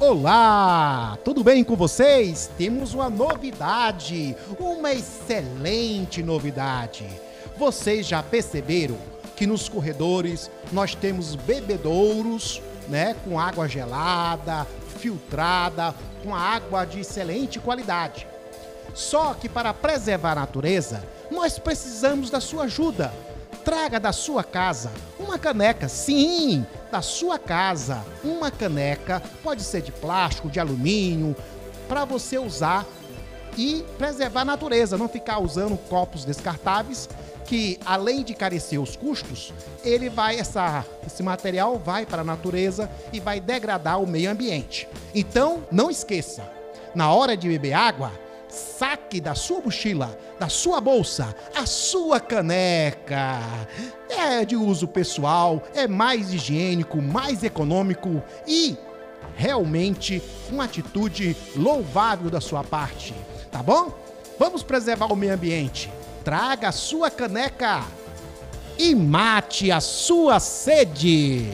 Olá, tudo bem com vocês? Temos uma novidade, uma excelente novidade. Vocês já perceberam que nos corredores nós temos bebedouros, né, com água gelada, filtrada, com água de excelente qualidade. Só que para preservar a natureza, nós precisamos da sua ajuda. Traga da sua casa uma caneca, sim, da sua casa, uma caneca, pode ser de plástico, de alumínio, para você usar e preservar a natureza, não ficar usando copos descartáveis que além de carecer os custos, ele vai essa esse material vai para a natureza e vai degradar o meio ambiente. Então, não esqueça, na hora de beber água, saque da sua mochila, da sua bolsa, a sua caneca. É de uso pessoal, é mais higiênico, mais econômico e realmente uma atitude louvável da sua parte, tá bom? Vamos preservar o meio ambiente. Traga a sua caneca e mate a sua sede.